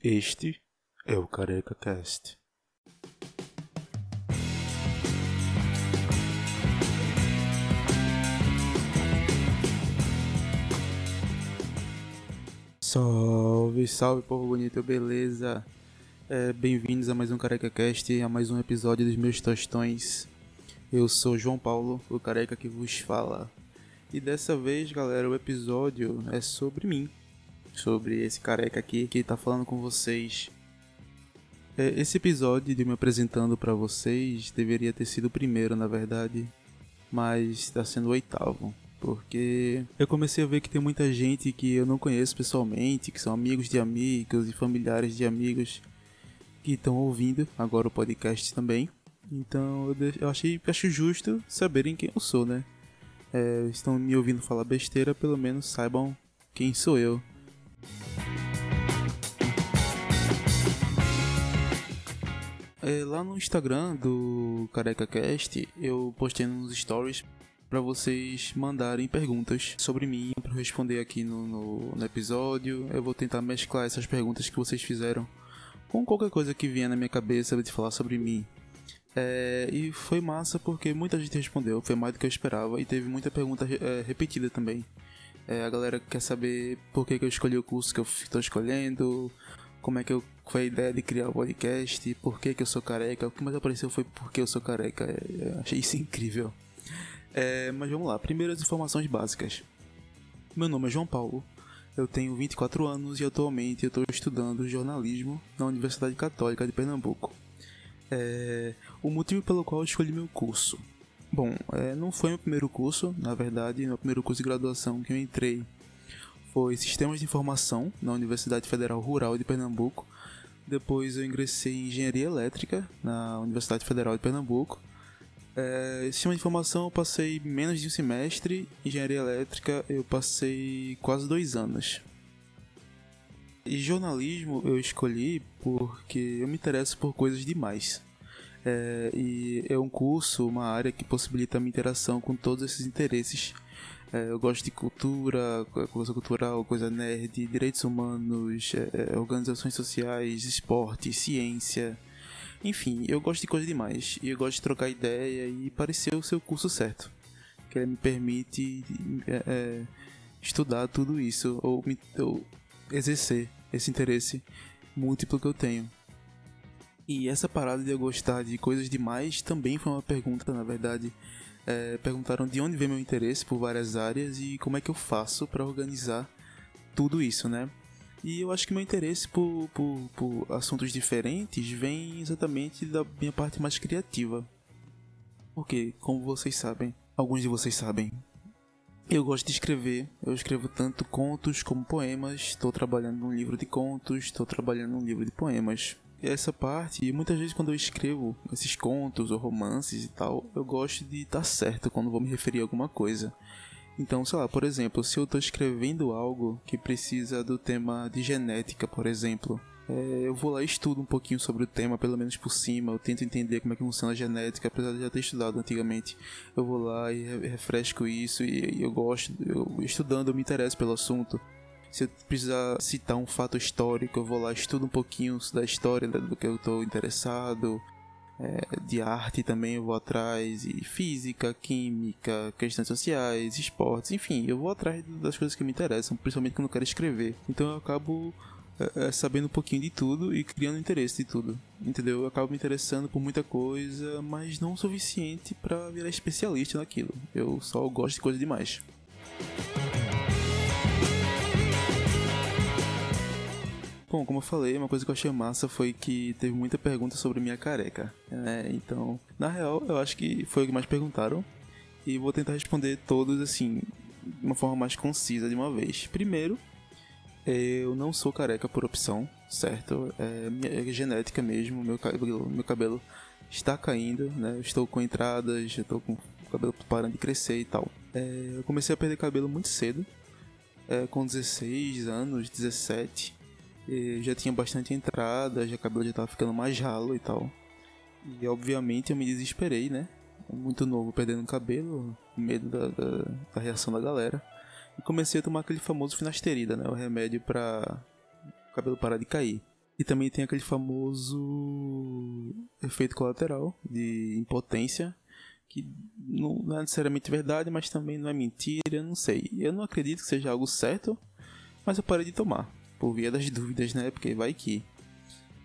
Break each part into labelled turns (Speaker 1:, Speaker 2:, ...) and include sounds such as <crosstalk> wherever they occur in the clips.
Speaker 1: Este é o Careca Cast. Salve, salve povo bonito, beleza? É, Bem-vindos a mais um Careca Cast, a mais um episódio dos meus tostões. Eu sou João Paulo, o careca que vos fala. E dessa vez, galera, o episódio é sobre mim. Sobre esse careca aqui que tá falando com vocês. É, esse episódio de me apresentando para vocês deveria ter sido o primeiro, na verdade. Mas está sendo o oitavo. Porque eu comecei a ver que tem muita gente que eu não conheço pessoalmente, que são amigos de amigos e familiares de amigos que estão ouvindo agora o podcast também. Então eu, achei acho justo saberem quem eu sou, né? É, estão me ouvindo falar besteira, pelo menos saibam quem sou eu. É, lá no Instagram do CarecaCast eu postei nos stories para vocês mandarem perguntas sobre mim para responder aqui no, no, no episódio. Eu vou tentar mesclar essas perguntas que vocês fizeram com qualquer coisa que vier na minha cabeça de falar sobre mim. É, e foi massa porque muita gente respondeu, foi mais do que eu esperava e teve muita pergunta é, repetida também. É, a galera quer saber por que, que eu escolhi o curso que eu estou escolhendo, como é que eu foi a ideia de criar o podcast, por que, que eu sou careca. O que mais apareceu foi porque eu sou careca. É, achei isso incrível. É, mas vamos lá, primeiro as informações básicas. Meu nome é João Paulo, eu tenho 24 anos e atualmente eu estou estudando jornalismo na Universidade Católica de Pernambuco. É, o motivo pelo qual eu escolhi meu curso. Bom, é, não foi meu primeiro curso, na verdade, meu primeiro curso de graduação que eu entrei foi Sistemas de Informação na Universidade Federal Rural de Pernambuco. Depois eu ingressei em Engenharia Elétrica na Universidade Federal de Pernambuco. É, sistema de informação eu passei menos de um semestre, engenharia elétrica eu passei quase dois anos. E jornalismo eu escolhi porque eu me interesso por coisas demais. É, e é um curso, uma área que possibilita a minha interação com todos esses interesses. É, eu gosto de cultura, coisa cultural, coisa nerd, direitos humanos, é, é, organizações sociais, esporte, ciência. Enfim, eu gosto de coisa demais. E eu gosto de trocar ideia e pareceu ser o curso certo. Que me permite é, é, estudar tudo isso, ou, me, ou exercer esse interesse múltiplo que eu tenho. E essa parada de eu gostar de coisas demais também foi uma pergunta, na verdade. É, perguntaram de onde vem meu interesse por várias áreas e como é que eu faço para organizar tudo isso, né? E eu acho que meu interesse por, por, por assuntos diferentes vem exatamente da minha parte mais criativa. Porque, como vocês sabem, alguns de vocês sabem, eu gosto de escrever. Eu escrevo tanto contos como poemas. Estou trabalhando num livro de contos, estou trabalhando num livro de poemas. E essa parte, e muitas vezes quando eu escrevo esses contos ou romances e tal, eu gosto de estar certo quando vou me referir a alguma coisa. Então, sei lá, por exemplo, se eu estou escrevendo algo que precisa do tema de genética, por exemplo, é, eu vou lá e estudo um pouquinho sobre o tema, pelo menos por cima, eu tento entender como é que funciona a genética, apesar de já ter estudado antigamente. Eu vou lá e re- refresco isso e, e eu gosto, eu, estudando eu me interesso pelo assunto. Se eu precisar citar um fato histórico, eu vou lá, estudo um pouquinho da história da- do que eu estou interessado. É, de arte também eu vou atrás, e física, química, questões sociais, esportes, enfim, eu vou atrás das coisas que me interessam, principalmente quando eu quero escrever. Então eu acabo é, é, sabendo um pouquinho de tudo e criando interesse de tudo, entendeu? Eu acabo me interessando por muita coisa, mas não o suficiente para virar especialista naquilo. Eu só gosto de coisa demais. Bom, como eu falei, uma coisa que eu achei massa foi que teve muita pergunta sobre minha careca. né? Então, na real, eu acho que foi o que mais perguntaram. E vou tentar responder todos assim, de uma forma mais concisa de uma vez. Primeiro, eu não sou careca por opção, certo? É, é genética mesmo, meu cabelo, meu cabelo está caindo, né? Eu estou com entradas, eu estou com o cabelo parando de crescer e tal. É, eu comecei a perder cabelo muito cedo, é, com 16 anos, 17. Já tinha bastante entrada, já o cabelo já estava ficando mais ralo e tal. E obviamente eu me desesperei, né? Muito novo, perdendo cabelo, medo da, da, da reação da galera. E comecei a tomar aquele famoso finasterida, né? O remédio para o cabelo parar de cair. E também tem aquele famoso efeito colateral de impotência, que não é necessariamente verdade, mas também não é mentira, não sei. Eu não acredito que seja algo certo, mas eu parei de tomar, por via das dúvidas, né? Porque vai que.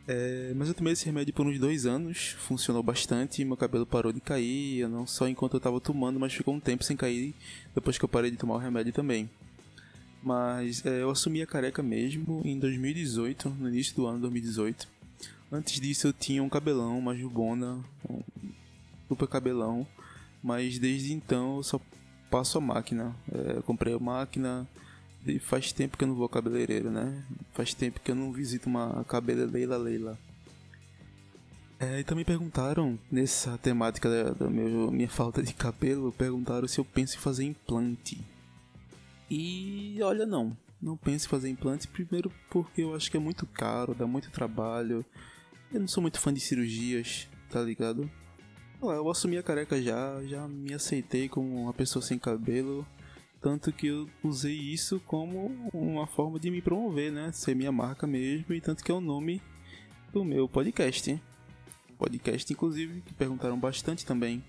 Speaker 1: É, mas eu tomei esse remédio por uns dois anos, funcionou bastante, meu cabelo parou de cair, não só enquanto eu tava tomando, mas ficou um tempo sem cair depois que eu parei de tomar o remédio também. Mas é, eu assumi a careca mesmo em 2018, no início do ano 2018. Antes disso eu tinha um cabelão, uma jubona, um super cabelão, mas desde então eu só passo a máquina. É, comprei a máquina, e faz tempo que eu não vou cabeleireiro, né? Faz tempo que eu não visito uma cabeleireira Leila. É, e também perguntaram, nessa temática da, da meu, minha <laughs> falta de cabelo, perguntaram se eu penso em fazer implante. E olha, não. Não penso em fazer implante, primeiro porque eu acho que é muito caro, dá muito trabalho. Eu não sou muito fã de cirurgias, tá ligado? Eu assumi a careca já, já me aceitei como uma pessoa sem cabelo. Tanto que eu usei isso como uma forma de me promover, né? Ser minha marca mesmo, e tanto que é o nome do meu podcast. Podcast, inclusive, que perguntaram bastante também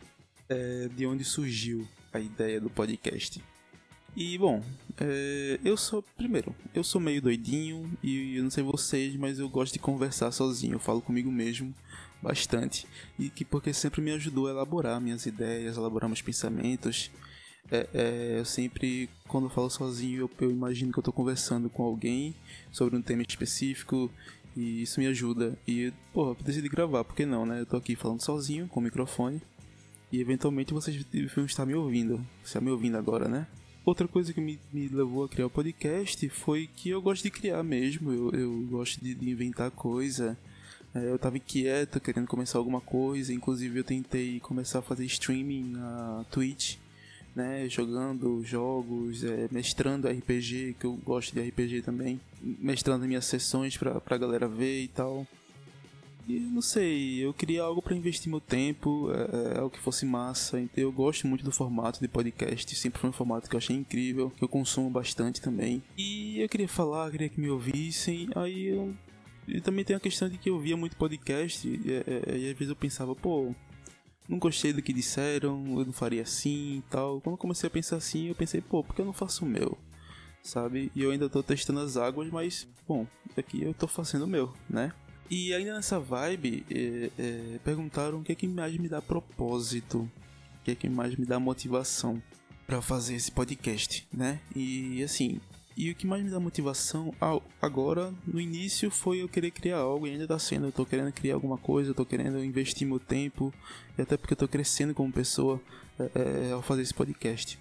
Speaker 1: é, de onde surgiu a ideia do podcast. E bom, é, eu sou, primeiro, eu sou meio doidinho e eu não sei vocês, mas eu gosto de conversar sozinho, eu falo comigo mesmo bastante. E que porque sempre me ajudou a elaborar minhas ideias, elaborar meus pensamentos é, é, eu sempre, quando eu falo sozinho, eu, eu imagino que eu estou conversando com alguém sobre um tema específico e isso me ajuda. E, pô, eu decidi gravar, por que não, né? Eu tô aqui falando sozinho, com o microfone, e eventualmente vocês vão estar me ouvindo. Você está me ouvindo agora, né? Outra coisa que me, me levou a criar o podcast foi que eu gosto de criar mesmo, eu, eu gosto de, de inventar coisa. É, eu tava inquieto, querendo começar alguma coisa, inclusive eu tentei começar a fazer streaming na Twitch né, jogando jogos, é, mestrando RPG, que eu gosto de RPG também, mestrando minhas sessões pra, pra galera ver e tal. E não sei, eu queria algo para investir meu tempo, é, é, algo que fosse massa. Então eu gosto muito do formato de podcast, sempre foi um formato que eu achei incrível, que eu consumo bastante também. E eu queria falar, queria que me ouvissem. Aí eu. E também tem a questão de que eu via muito podcast e, e, é, e às vezes eu pensava, pô, não gostei do que disseram, eu não faria assim e tal. Quando comecei a pensar assim, eu pensei, pô, por que eu não faço o meu? Sabe? E eu ainda tô testando as águas, mas, bom, aqui eu tô fazendo o meu, né? E ainda nessa vibe, é, é, perguntaram o que é que mais me dá propósito, o que é que mais me dá motivação para fazer esse podcast, né? E assim, e o que mais me dá motivação agora, no início, foi eu querer criar algo e ainda tá sendo. Eu tô querendo criar alguma coisa, eu tô querendo investir meu tempo, e até porque eu tô crescendo como pessoa é, é, ao fazer esse podcast.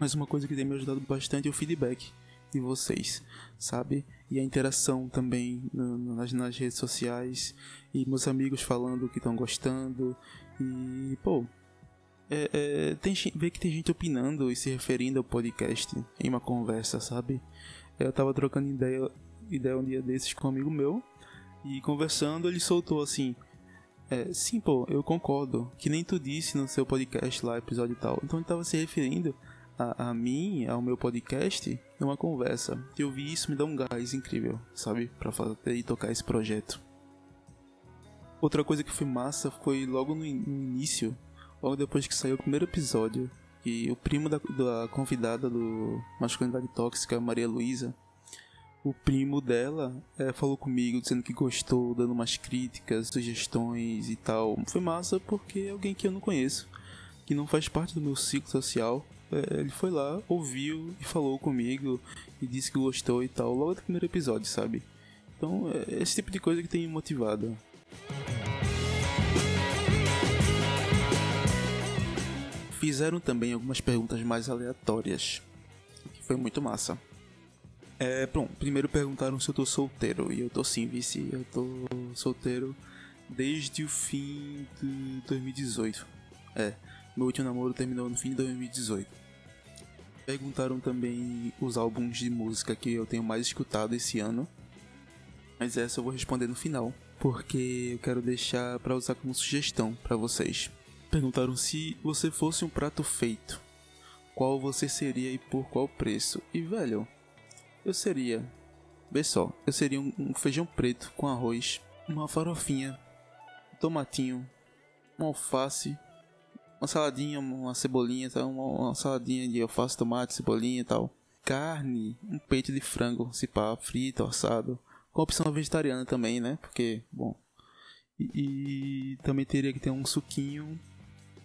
Speaker 1: Mas uma coisa que tem me ajudado bastante é o feedback de vocês, sabe? E a interação também no, nas, nas redes sociais, e meus amigos falando que estão gostando, e pô, é, é, tem, ver que tem gente opinando e se referindo ao podcast em uma conversa, sabe? Eu tava trocando ideia, ideia um dia desses com um amigo meu e conversando ele soltou assim: é, Sim, pô, eu concordo, que nem tu disse no seu podcast lá, episódio tal. Então ele tava se referindo a, a mim, ao meu podcast, numa conversa. Eu vi isso, me dá um gás incrível, sabe? Pra fazer e tocar esse projeto. Outra coisa que foi massa foi logo no, no início logo depois que saiu o primeiro episódio, que o primo da, da convidada do Masculinidade Tóxica, Maria Luísa, o primo dela é, falou comigo dizendo que gostou, dando umas críticas, sugestões e tal. Foi massa porque é alguém que eu não conheço, que não faz parte do meu ciclo social. É, ele foi lá, ouviu e falou comigo e disse que gostou e tal, logo do primeiro episódio, sabe? Então, é esse tipo de coisa que tem me motivado. Fizeram também algumas perguntas mais aleatórias, que foi muito massa. É, pronto, primeiro perguntaram se eu tô solteiro, e eu tô sim, vice, eu tô solteiro desde o fim de 2018. É, meu último namoro terminou no fim de 2018. Perguntaram também os álbuns de música que eu tenho mais escutado esse ano. Mas essa eu vou responder no final, porque eu quero deixar para usar como sugestão para vocês. Perguntaram se você fosse um prato feito, qual você seria e por qual preço? E velho, eu seria Vê só, eu seria um, um feijão preto com arroz, uma farofinha, um tomatinho, uma alface, uma saladinha, uma cebolinha, tá? uma, uma saladinha de alface, tomate, cebolinha e tal. Carne, um peito de frango, se pá, frito, assado. Com opção vegetariana também, né? Porque, bom. E, e também teria que ter um suquinho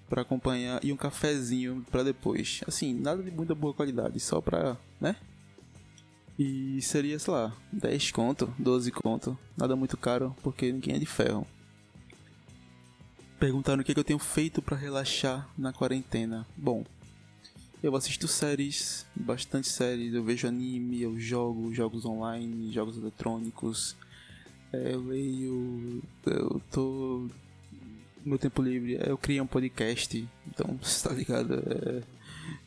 Speaker 1: para acompanhar e um cafezinho para depois. Assim, nada de muita boa qualidade, só pra, né? E seria, sei lá, 10 conto, 12 conto. Nada muito caro, porque ninguém é de ferro. Perguntaram o que, é que eu tenho feito para relaxar na quarentena. Bom, eu assisto séries, bastante séries, eu vejo anime, eu jogo jogos online, jogos eletrônicos, é, eu leio, eu tô meu tempo livre, eu criei um podcast, então <laughs> você tá ligado? É,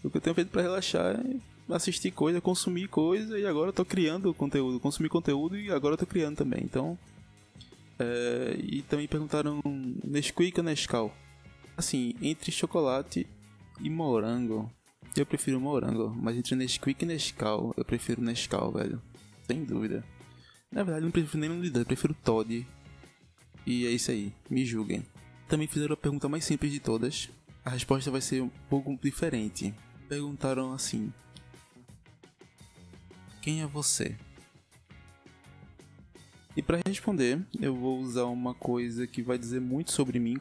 Speaker 1: o que eu tenho feito para relaxar é assistir coisa, consumir coisa e agora eu tô criando conteúdo, consumir conteúdo e agora eu tô criando também, então é, e também perguntaram Nesquik ou Nescau? Assim, entre chocolate e morango, eu prefiro morango, mas entre Nesquik e Nescau, eu prefiro Nescau, velho. Sem dúvida. Na verdade, não prefiro nenhum dos dois, eu prefiro Todd. E é isso aí, me julguem. Também fizeram a pergunta mais simples de todas. A resposta vai ser um pouco diferente. Perguntaram assim: Quem é você? E para responder, eu vou usar uma coisa que vai dizer muito sobre mim,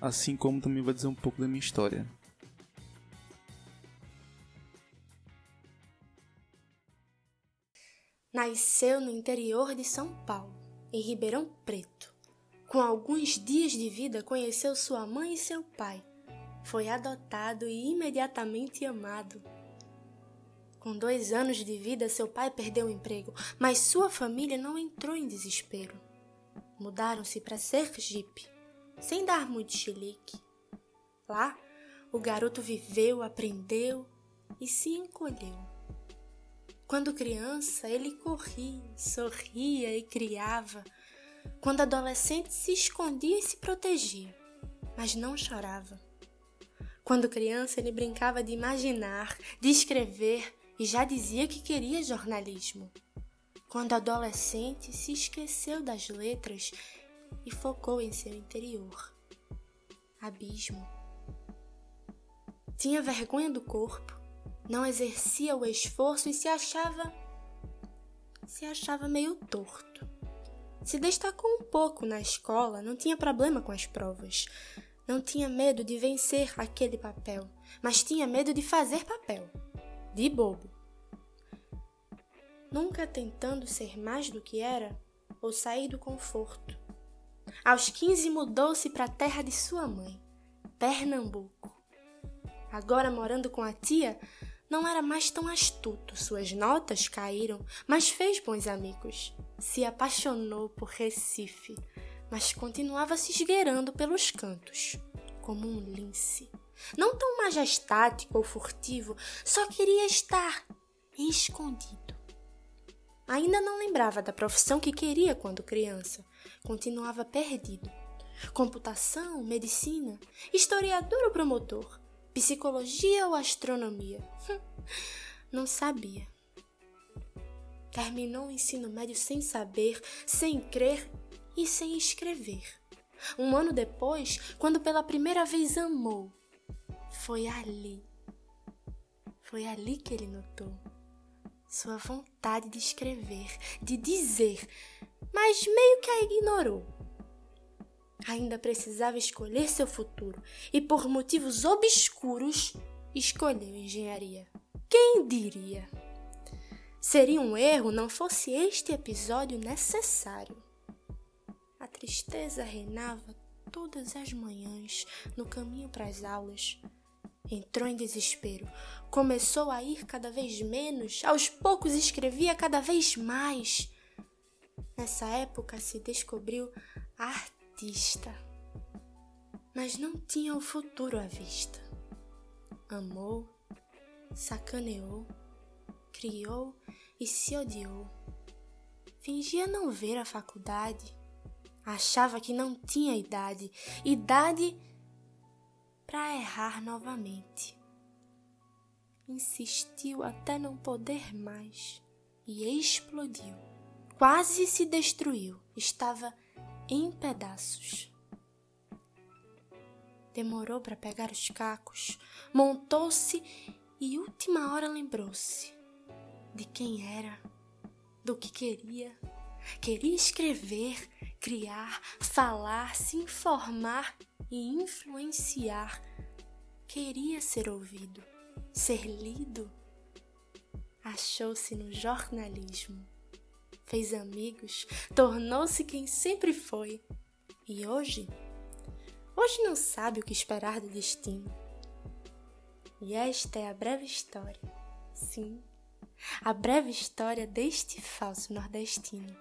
Speaker 1: assim como também vai dizer um pouco da minha história.
Speaker 2: Nasceu no interior de São Paulo, em Ribeirão Preto. Com alguns dias de vida, conheceu sua mãe e seu pai. Foi adotado e imediatamente amado. Com dois anos de vida, seu pai perdeu o emprego, mas sua família não entrou em desespero. Mudaram-se para Sergipe, sem dar muito chilique. Lá, o garoto viveu, aprendeu e se encolheu. Quando criança, ele corria, sorria e criava. Quando adolescente, se escondia e se protegia, mas não chorava. Quando criança, ele brincava de imaginar, de escrever, e já dizia que queria jornalismo. Quando adolescente, se esqueceu das letras e focou em seu interior. Abismo. Tinha vergonha do corpo, não exercia o esforço e se achava. se achava meio torto. Se destacou um pouco na escola, não tinha problema com as provas. Não tinha medo de vencer aquele papel, mas tinha medo de fazer papel de bobo. Nunca tentando ser mais do que era ou sair do conforto. Aos 15 mudou-se para a terra de sua mãe, Pernambuco. Agora morando com a tia, não era mais tão astuto, suas notas caíram, mas fez bons amigos. Se apaixonou por Recife, mas continuava se esgueirando pelos cantos, como um lince. Não tão majestático ou furtivo, só queria estar escondido. Ainda não lembrava da profissão que queria quando criança. Continuava perdido. Computação, medicina, historiador ou promotor, psicologia ou astronomia? <laughs> não sabia. Terminou o ensino médio sem saber, sem crer e sem escrever. Um ano depois, quando pela primeira vez amou, foi ali. Foi ali que ele notou sua vontade de escrever, de dizer, mas meio que a ignorou. Ainda precisava escolher seu futuro e, por motivos obscuros, escolheu engenharia. Quem diria? Seria um erro não fosse este episódio necessário. A tristeza reinava todas as manhãs no caminho para as aulas. Entrou em desespero. Começou a ir cada vez menos, aos poucos escrevia cada vez mais. Nessa época se descobriu artista, mas não tinha o futuro à vista. Amou, sacaneou, criou e se odiou. Fingia não ver a faculdade. Achava que não tinha idade. Idade para errar novamente. Insistiu até não poder mais e explodiu. quase se destruiu, estava em pedaços. Demorou para pegar os cacos, montou-se e última hora lembrou-se de quem era, do que queria. Queria escrever, criar, falar, se informar e influenciar. Queria ser ouvido, ser lido. Achou-se no jornalismo. Fez amigos, tornou-se quem sempre foi. E hoje? Hoje não sabe o que esperar do destino. E esta é a breve história. Sim, a breve história deste falso nordestino.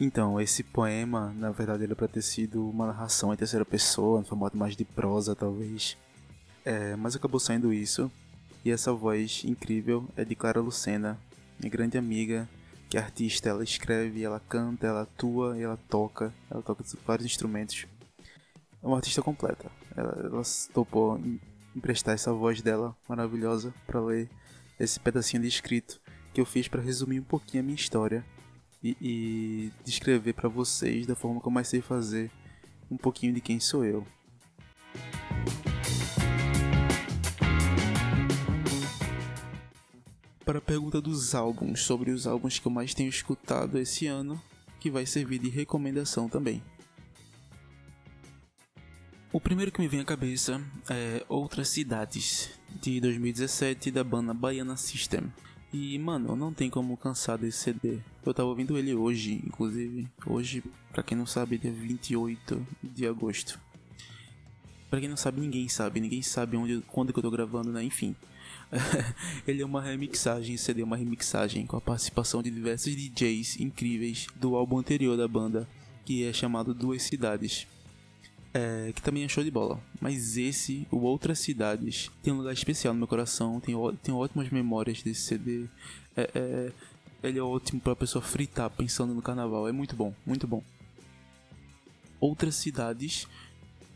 Speaker 1: Então, esse poema, na verdade, era para ter sido uma narração em terceira pessoa, no formato mais de prosa, talvez. É, mas acabou saindo isso. E essa voz incrível é de Clara Lucena, minha grande amiga, que é artista. Ela escreve, ela canta, ela atua, ela toca, ela toca vários instrumentos. É uma artista completa. Ela, ela topou emprestar essa voz dela maravilhosa para ler esse pedacinho de escrito que eu fiz para resumir um pouquinho a minha história e, e descrever para vocês da forma que eu mais sei fazer um pouquinho de quem sou eu. Para a pergunta dos álbuns, sobre os álbuns que eu mais tenho escutado esse ano, que vai servir de recomendação também. O primeiro que me vem à cabeça é Outras Cidades, de 2017, da banda Baiana System. E, mano, não tem como cansar desse CD. Eu tava ouvindo ele hoje, inclusive. Hoje, pra quem não sabe, dia 28 de agosto. Pra quem não sabe, ninguém sabe. Ninguém sabe onde, quando que eu tô gravando, né? Enfim. <laughs> ele é uma remixagem, CD é uma remixagem com a participação de diversos DJs incríveis do álbum anterior da banda, que é chamado Duas Cidades é, que também é show de bola. Mas esse, o Outras Cidades, tem um lugar especial no meu coração. Tem, tem ótimas memórias desse CD. É, é, ele é ótimo pra pessoa fritar pensando no carnaval. É muito bom, muito bom. Outras Cidades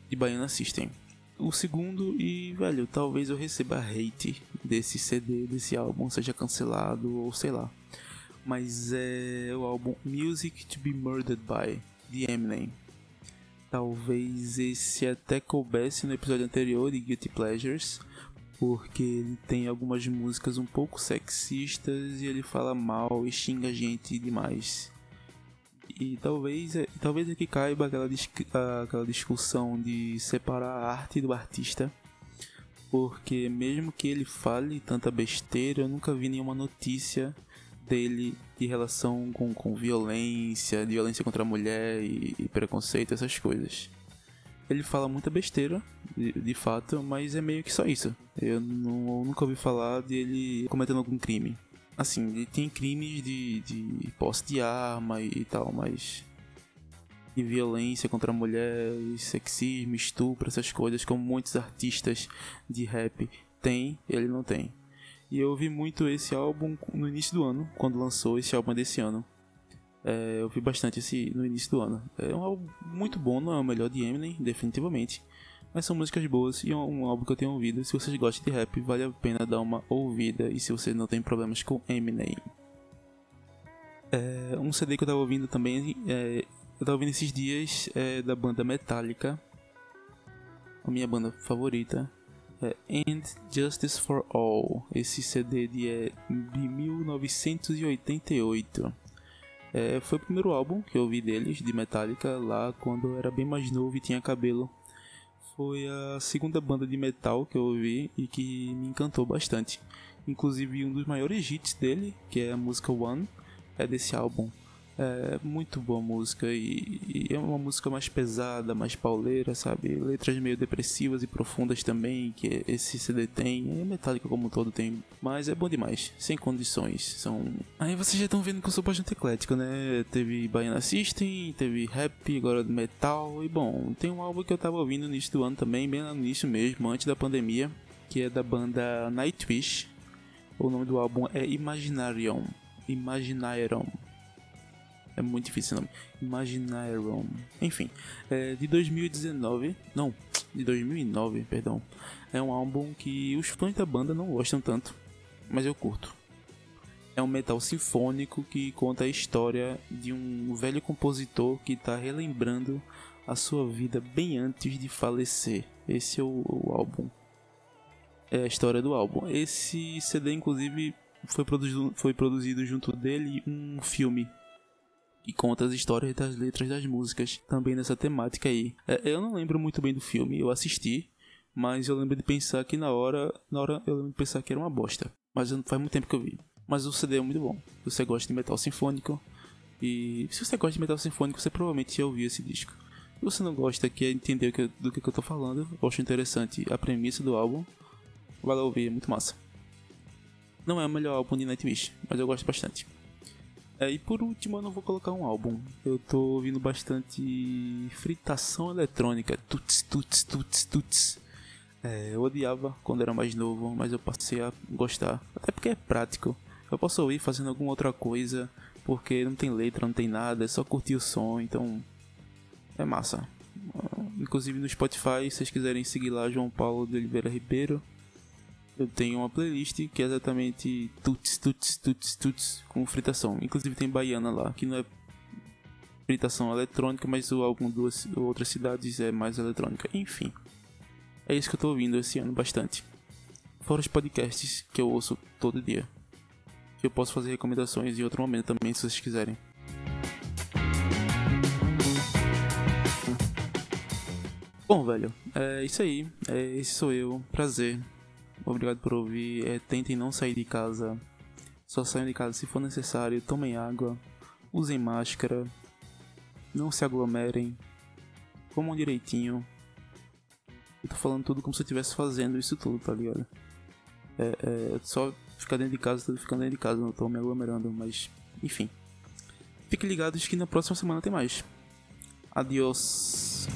Speaker 1: de Baiana System. O segundo, e velho, talvez eu receba hate desse CD, desse álbum, seja cancelado ou sei lá. Mas é o álbum Music to Be Murdered By, de Eminem Talvez esse até coubesse no episódio anterior de Guilty Pleasures, porque ele tem algumas músicas um pouco sexistas e ele fala mal e xinga a gente demais. E talvez, é, talvez aqui caiba aquela, aquela discussão de separar a arte do artista. Porque mesmo que ele fale tanta besteira, eu nunca vi nenhuma notícia dele de relação com, com violência, violência contra a mulher e, e preconceito, essas coisas. Ele fala muita besteira, de, de, fato, mas é meio que só isso. Eu, não, eu nunca ouvi falar de ele cometendo algum crime. Assim, ele tem crimes de, de posse de arma e, e tal, mas de violência contra a mulher, sexismo, estupro, essas coisas, como muitos artistas de rap têm, ele não tem. E eu ouvi muito esse álbum no início do ano, quando lançou esse álbum desse ano. É, eu ouvi bastante esse no início do ano. É um álbum muito bom, não é o melhor de Eminem, definitivamente. Mas são músicas boas e é um álbum que eu tenho ouvido. Se vocês gostam de rap, vale a pena dar uma ouvida. E se você não tem problemas com Eminem. É, um CD que eu tava ouvindo também, é, eu tava ouvindo esses dias, é da banda Metallica. A minha banda favorita é And Justice for All. Esse CD de, é, de 1988. É, foi o primeiro álbum que eu ouvi deles, de Metallica, lá quando eu era bem mais novo e tinha cabelo. Foi a segunda banda de metal que eu ouvi e que me encantou bastante. Inclusive um dos maiores hits dele, que é a música One, é desse álbum. É muito boa música e, e, é uma música mais pesada, mais pauleira, sabe? Letras meio depressivas e profundas também, que esse CD tem. É metálica como um todo tem, mas é bom demais, sem condições. São. Aí vocês já estão vendo que eu sou bastante eclético, né? Teve Baiana System, teve rap, agora metal. E bom, tem um álbum que eu tava ouvindo no início do ano também, bem lá no início mesmo, antes da pandemia, que é da banda Nightwish. O nome do álbum é Imaginarium. Imaginarium. É muito difícil o nome. Imaginarium. Enfim, é de 2019. Não, de 2009, perdão. É um álbum que os fãs da banda não gostam tanto, mas eu curto. É um metal sinfônico que conta a história de um velho compositor que está relembrando a sua vida bem antes de falecer. Esse é o, o álbum. É a história do álbum. Esse CD, inclusive, foi produzido, foi produzido junto dele um filme que conta as histórias das letras das músicas, também nessa temática aí. É, eu não lembro muito bem do filme, eu assisti, mas eu lembro de pensar que na hora, na hora eu lembro de pensar que era uma bosta. Mas faz muito tempo que eu vi. Mas o CD é muito bom. Se você gosta de metal sinfônico e se você gosta de metal sinfônico, você provavelmente já ouviu esse disco. Se você não gosta, quer entender do que eu tô falando, eu acho interessante a premissa do álbum. Vai lá ouvir, é muito massa. Não é o melhor álbum de Nightwish, mas eu gosto bastante. É, e por último, eu não vou colocar um álbum. Eu tô ouvindo bastante fritação eletrônica. Tuts, tuts, tuts, tuts. É, eu odiava quando era mais novo, mas eu passei a gostar. Até porque é prático. Eu posso ouvir fazendo alguma outra coisa, porque não tem letra, não tem nada, é só curtir o som, então é massa. Inclusive no Spotify, se vocês quiserem seguir lá, João Paulo de Oliveira Ribeiro, eu tenho uma playlist que é exatamente tuts, tuts, tuts, tuts com fritação. Inclusive tem baiana lá, que não é fritação eletrônica, mas o álbum duas outras cidades é mais eletrônica. Enfim, é isso que eu tô ouvindo esse ano bastante. Fora os podcasts que eu ouço todo dia. Eu posso fazer recomendações em outro momento também, se vocês quiserem. Bom, velho, é isso aí. É, esse sou eu. Prazer. Obrigado por ouvir. É, tentem não sair de casa. Só saiam de casa se for necessário. Tomem água. Usem máscara. Não se aglomerem. Comam direitinho. Eu tô falando tudo como se eu estivesse fazendo isso tudo, tá ligado? É, é só ficar dentro de casa, tô ficando dentro de casa, não tô me aglomerando, mas enfim. Fiquem ligados que na próxima semana tem mais. Adiós.